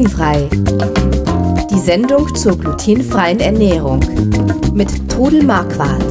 Glutenfrei. Die Sendung zur glutenfreien Ernährung mit Trudel Marquardt.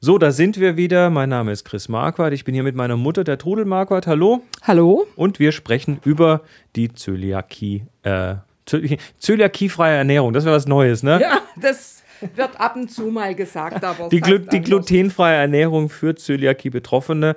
So, da sind wir wieder. Mein Name ist Chris Marquardt. Ich bin hier mit meiner Mutter, der Trudel Marquardt. Hallo. Hallo. Und wir sprechen über die Zöliakie. Äh, Zöliakiefreie Ernährung. Das wäre was Neues, ne? Ja, das wird ab und zu mal gesagt, aber. Die, Glu die glutenfreie Ernährung für Zöliakie-Betroffene.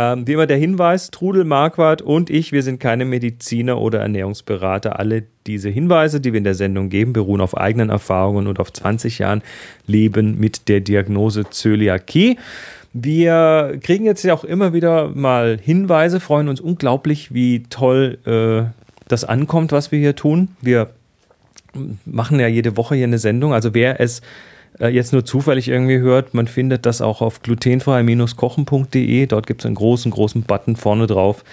Ähm, wie immer der Hinweis, Trudel Marquardt und ich, wir sind keine Mediziner oder Ernährungsberater. Alle diese Hinweise, die wir in der Sendung geben, beruhen auf eigenen Erfahrungen und auf 20 Jahren Leben mit der Diagnose Zöliakie. Wir kriegen jetzt ja auch immer wieder mal Hinweise, freuen uns unglaublich, wie toll äh, das ankommt, was wir hier tun. Wir machen ja jede Woche hier eine Sendung. Also wer es äh, jetzt nur zufällig irgendwie hört, man findet das auch auf glutenfrei-kochen.de. Dort gibt es einen großen, großen Button vorne drauf.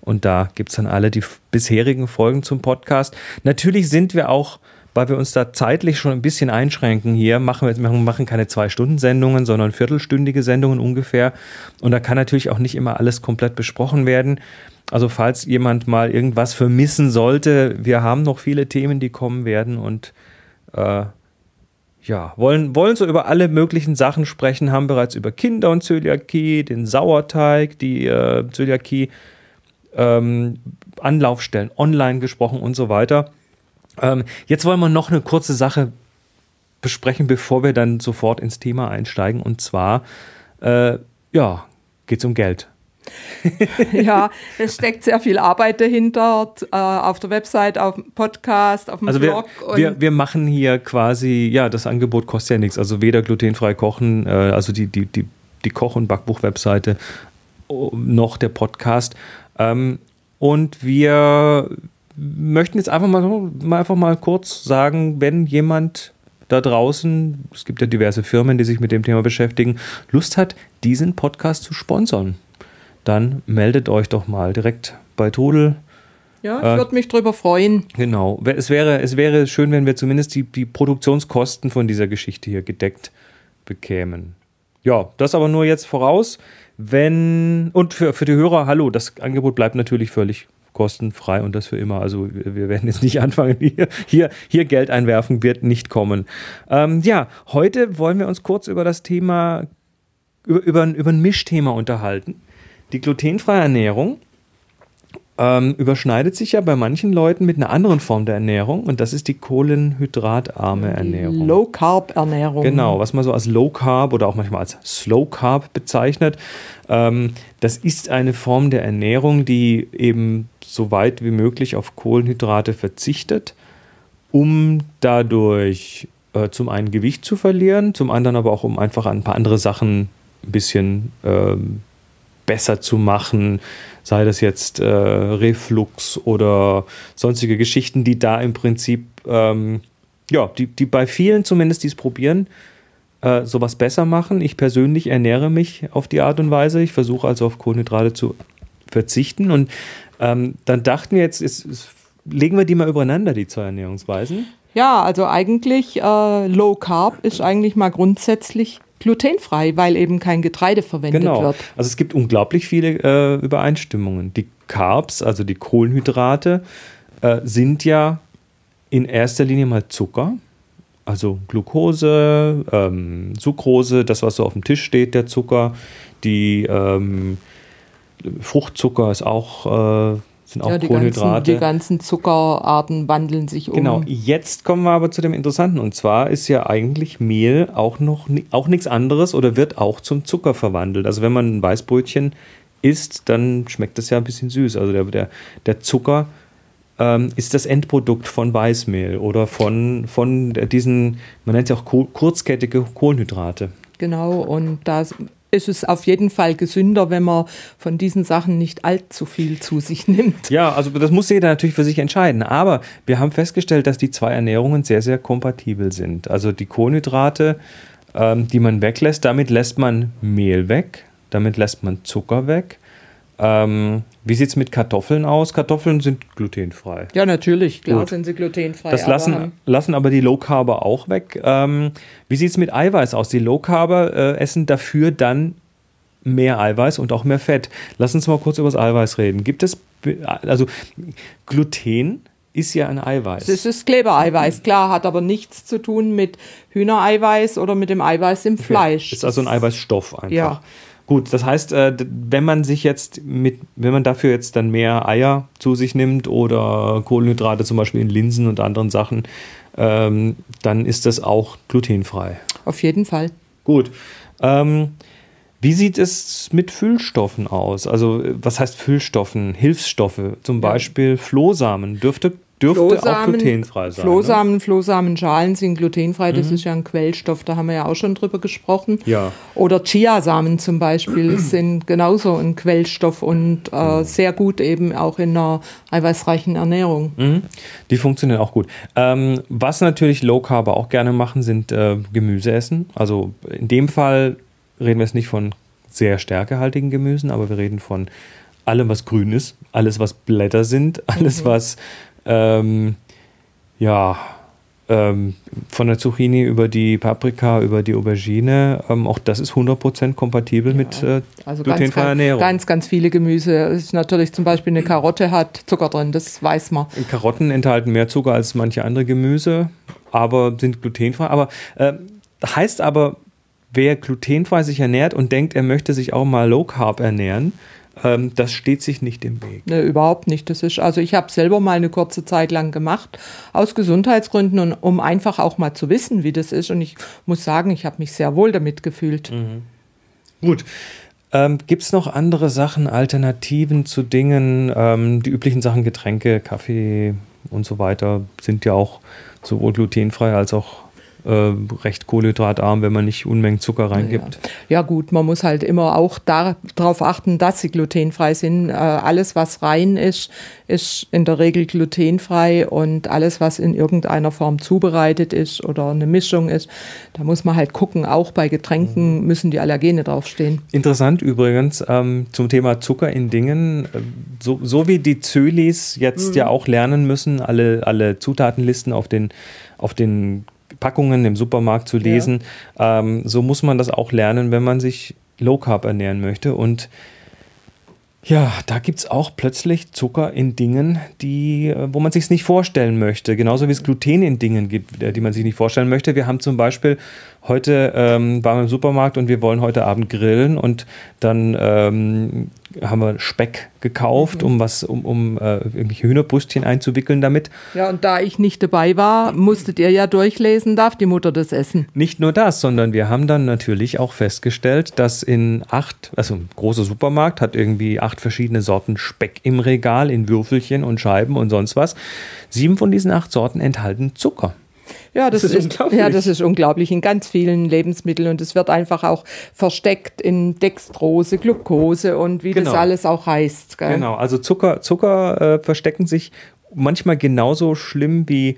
Und da gibt es dann alle die bisherigen Folgen zum Podcast. Natürlich sind wir auch, weil wir uns da zeitlich schon ein bisschen einschränken hier, machen wir jetzt machen keine Zwei-Stunden-Sendungen, sondern viertelstündige Sendungen ungefähr. Und da kann natürlich auch nicht immer alles komplett besprochen werden. Also falls jemand mal irgendwas vermissen sollte, wir haben noch viele Themen, die kommen werden und äh, ja, wollen, wollen so über alle möglichen Sachen sprechen, haben bereits über Kinder und Zöliakie, den Sauerteig, die äh, Zöliakie, ähm, Anlaufstellen online gesprochen und so weiter. Ähm, jetzt wollen wir noch eine kurze Sache besprechen, bevor wir dann sofort ins Thema einsteigen. Und zwar, äh, ja, geht es um Geld. Ja, es steckt sehr viel Arbeit dahinter, äh, auf der Website, auf dem Podcast, auf dem also Blog. Wir, wir, wir, machen hier quasi, ja, das Angebot kostet ja nichts. Also weder glutenfrei kochen, äh, also die, die, die, die Koch- und Backbuch-Webseite, noch der Podcast. Ähm, und wir möchten jetzt einfach mal, mal, einfach mal kurz sagen, wenn jemand da draußen, es gibt ja diverse Firmen, die sich mit dem Thema beschäftigen, Lust hat, diesen Podcast zu sponsern dann meldet euch doch mal direkt bei Todel. Ja, ich äh, würde mich drüber freuen. Genau. Es wäre, es wäre schön, wenn wir zumindest die, die Produktionskosten von dieser Geschichte hier gedeckt bekämen. Ja, das aber nur jetzt voraus. Wenn, und für, für die Hörer, hallo, das Angebot bleibt natürlich völlig kostenfrei und das für immer. Also wir werden jetzt nicht anfangen, hier, hier, hier Geld einwerfen, wird nicht kommen. Ähm, ja, heute wollen wir uns kurz über das Thema, über, über, über ein Mischthema unterhalten. Die glutenfreie Ernährung ähm, überschneidet sich ja bei manchen Leuten mit einer anderen Form der Ernährung und das ist die kohlenhydratarme Ernährung. Low Carb Ernährung. Genau, was man so als Low Carb oder auch manchmal als Slow Carb bezeichnet. Ähm, das ist eine Form der Ernährung, die eben so weit wie möglich auf Kohlenhydrate verzichtet, um dadurch äh, zum einen Gewicht zu verlieren, zum anderen aber auch um einfach ein paar andere Sachen ein bisschen ähm, besser zu machen, sei das jetzt äh, Reflux oder sonstige Geschichten, die da im Prinzip, ähm, ja, die, die bei vielen zumindest, die es probieren, äh, sowas besser machen. Ich persönlich ernähre mich auf die Art und Weise. Ich versuche also auf Kohlenhydrate zu verzichten und ähm, dann dachten wir jetzt, ist, ist, legen wir die mal übereinander, die zwei Ernährungsweisen. Ja, also eigentlich äh, Low Carb ist eigentlich mal grundsätzlich glutenfrei, weil eben kein Getreide verwendet genau. wird. Also es gibt unglaublich viele äh, Übereinstimmungen. Die Carbs, also die Kohlenhydrate, äh, sind ja in erster Linie mal Zucker, also Glucose, ähm, Sucrose, das, was so auf dem Tisch steht, der Zucker, die ähm, Fruchtzucker ist auch äh, sind auch ja, die Kohlenhydrate. Ganzen, die ganzen Zuckerarten wandeln sich um. Genau, jetzt kommen wir aber zu dem Interessanten. Und zwar ist ja eigentlich Mehl auch noch auch nichts anderes oder wird auch zum Zucker verwandelt. Also wenn man ein Weißbrötchen isst, dann schmeckt das ja ein bisschen süß. Also der, der, der Zucker ähm, ist das Endprodukt von Weißmehl oder von, von diesen, man nennt es ja auch kurzkettige Kohlenhydrate. Genau, und da ist es auf jeden Fall gesünder, wenn man von diesen Sachen nicht allzu viel zu sich nimmt. Ja, also das muss jeder natürlich für sich entscheiden. Aber wir haben festgestellt, dass die zwei Ernährungen sehr, sehr kompatibel sind. Also die Kohlenhydrate, ähm, die man weglässt, damit lässt man Mehl weg, damit lässt man Zucker weg. Ähm, wie sieht es mit Kartoffeln aus? Kartoffeln sind glutenfrei. Ja, natürlich, klar Gut. sind sie glutenfrei. Das lassen, aber, lassen aber die Low Carber auch weg. Ähm, wie sieht es mit Eiweiß aus? Die Low Carber äh, essen dafür dann mehr Eiweiß und auch mehr Fett. Lass uns mal kurz über das Eiweiß reden. Gibt es, also Gluten ist ja ein Eiweiß. Es ist Klebereiweiß, klar, hat aber nichts zu tun mit Hühnereiweiß oder mit dem Eiweiß im Fleisch. Okay. Ist also ein Eiweißstoff einfach. Ja. Gut, das heißt, äh, wenn man sich jetzt mit, wenn man dafür jetzt dann mehr Eier zu sich nimmt oder Kohlenhydrate zum Beispiel in Linsen und anderen Sachen, ähm, dann ist das auch glutenfrei. Auf jeden Fall. Gut. Ähm, wie sieht es mit Füllstoffen aus? Also, was heißt Füllstoffen? Hilfsstoffe, zum Beispiel Flohsamen. Dürfte dürfte auch glutenfrei sein. Flohsamen, ne? Flohsamenschalen sind glutenfrei, das mhm. ist ja ein Quellstoff, da haben wir ja auch schon drüber gesprochen. Ja. Oder Chiasamen zum Beispiel sind genauso ein Quellstoff und äh, mhm. sehr gut eben auch in einer eiweißreichen Ernährung. Mhm. Die funktionieren auch gut. Ähm, was natürlich Low Carb auch gerne machen, sind äh, Gemüse essen. Also in dem Fall reden wir jetzt nicht von sehr stärkehaltigen Gemüsen, aber wir reden von allem, was grün ist, alles, was Blätter sind, alles, mhm. was ähm, ja, ähm, von der Zucchini über die Paprika, über die Aubergine, ähm, auch das ist 100% kompatibel ja, mit äh, also glutenfreier Ernährung. Ganz, ganz viele Gemüse. Es ist natürlich zum Beispiel eine Karotte hat Zucker drin, das weiß man. Karotten enthalten mehr Zucker als manche andere Gemüse, aber sind glutenfrei. Aber äh, heißt aber, wer glutenfrei sich ernährt und denkt, er möchte sich auch mal Low Carb ernähren, ähm, das steht sich nicht im Weg. Nee, überhaupt nicht. Das ist, also ich habe selber mal eine kurze Zeit lang gemacht, aus Gesundheitsgründen und um einfach auch mal zu wissen, wie das ist. Und ich muss sagen, ich habe mich sehr wohl damit gefühlt. Mhm. Gut. Ähm, Gibt es noch andere Sachen, Alternativen zu Dingen? Ähm, die üblichen Sachen, Getränke, Kaffee und so weiter, sind ja auch sowohl glutenfrei als auch äh, recht kohlenhydratarm, wenn man nicht Unmengen Zucker reingibt. Ja. ja. gut, man muss halt immer auch darauf achten, dass sie glutenfrei sind. Äh, alles, was rein ist, ist in der Regel glutenfrei und alles, was in irgendeiner Form zubereitet ist oder eine Mischung ist, da muss man halt gucken. Auch bei Getränken mhm. müssen die Allergene draufstehen. Interessant übrigens ähm, zum Thema Zucker in Dingen. Äh, so, so wie die Zölis jetzt mhm. ja auch lernen müssen, alle, alle Zutatenlisten auf den auf den Packungen im Supermarkt zu lesen. Ja. Ähm, so muss man das auch lernen, wenn man sich Low Carb ernähren möchte. Und ja, da gibt es auch plötzlich Zucker in Dingen, die, äh, wo man sich nicht vorstellen möchte. Genauso wie es Gluten in Dingen gibt, äh, die man sich nicht vorstellen möchte. Wir haben zum Beispiel heute ähm, waren wir im Supermarkt und wir wollen heute Abend grillen und dann ähm, haben wir Speck gekauft, mhm. um was, um, um äh, irgendwelche Hühnerbrüstchen einzuwickeln damit. Ja, und da ich nicht dabei war, musstet ihr ja durchlesen, darf die Mutter das essen. Nicht nur das, sondern wir haben dann natürlich auch festgestellt, dass in acht, also ein großer Supermarkt hat irgendwie acht verschiedene Sorten Speck im Regal, in Würfelchen und Scheiben und sonst was. Sieben von diesen acht Sorten enthalten Zucker. Ja, das, das ist, ist unglaublich. Ja, das ist unglaublich in ganz vielen Lebensmitteln und es wird einfach auch versteckt in Dextrose, Glucose und wie genau. das alles auch heißt. Gell? Genau, also Zucker, Zucker äh, verstecken sich manchmal genauso schlimm wie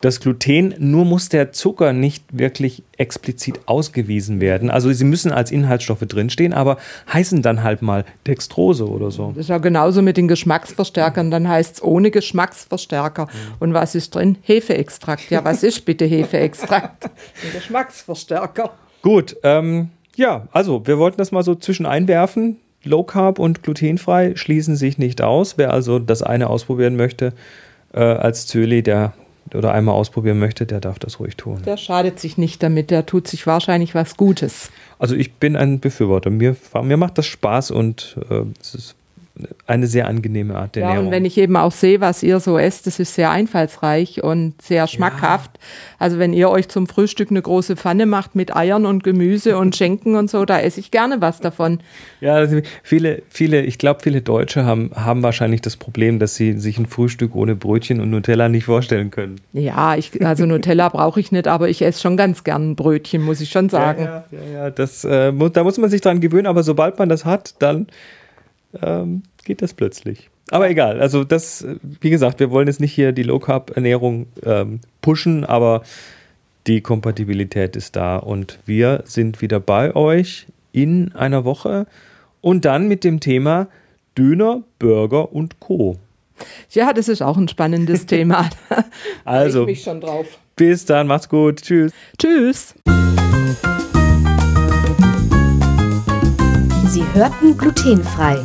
das Gluten, nur muss der Zucker nicht wirklich explizit ausgewiesen werden. Also sie müssen als Inhaltsstoffe drinstehen, aber heißen dann halt mal Dextrose oder so. Das ist ja genauso mit den Geschmacksverstärkern. Dann heißt es ohne Geschmacksverstärker. Mhm. Und was ist drin? Hefeextrakt. Ja, was ist bitte Hefeextrakt? Ein Geschmacksverstärker. Gut, ähm, ja, also wir wollten das mal so zwischen einwerfen. Low Carb und glutenfrei schließen sich nicht aus. Wer also das eine ausprobieren möchte, äh, als Zöli, der oder einmal ausprobieren möchte, der darf das ruhig tun. Der schadet sich nicht damit, der tut sich wahrscheinlich was Gutes. Also ich bin ein Befürworter. Mir, mir macht das Spaß und äh, es ist eine sehr angenehme Art der ja, Ernährung. Und wenn ich eben auch sehe, was ihr so esst, das ist sehr einfallsreich und sehr schmackhaft. Ja. Also wenn ihr euch zum Frühstück eine große Pfanne macht mit Eiern und Gemüse und Schenken und so, da esse ich gerne was davon. Ja, also viele, viele, ich glaube, viele Deutsche haben, haben wahrscheinlich das Problem, dass sie sich ein Frühstück ohne Brötchen und Nutella nicht vorstellen können. Ja, ich, also Nutella brauche ich nicht, aber ich esse schon ganz gern ein Brötchen, muss ich schon sagen. Ja, ja, ja, ja das, äh, da muss man sich dran gewöhnen, aber sobald man das hat, dann ähm, geht das plötzlich. Aber egal, also das, wie gesagt, wir wollen jetzt nicht hier die Low Carb Ernährung ähm, pushen, aber die Kompatibilität ist da und wir sind wieder bei euch in einer Woche und dann mit dem Thema Döner, Burger und Co. Ja, das ist auch ein spannendes Thema. also, ich mich schon drauf. Bis dann, macht's gut. Tschüss. Tschüss. Sie hörten glutenfrei.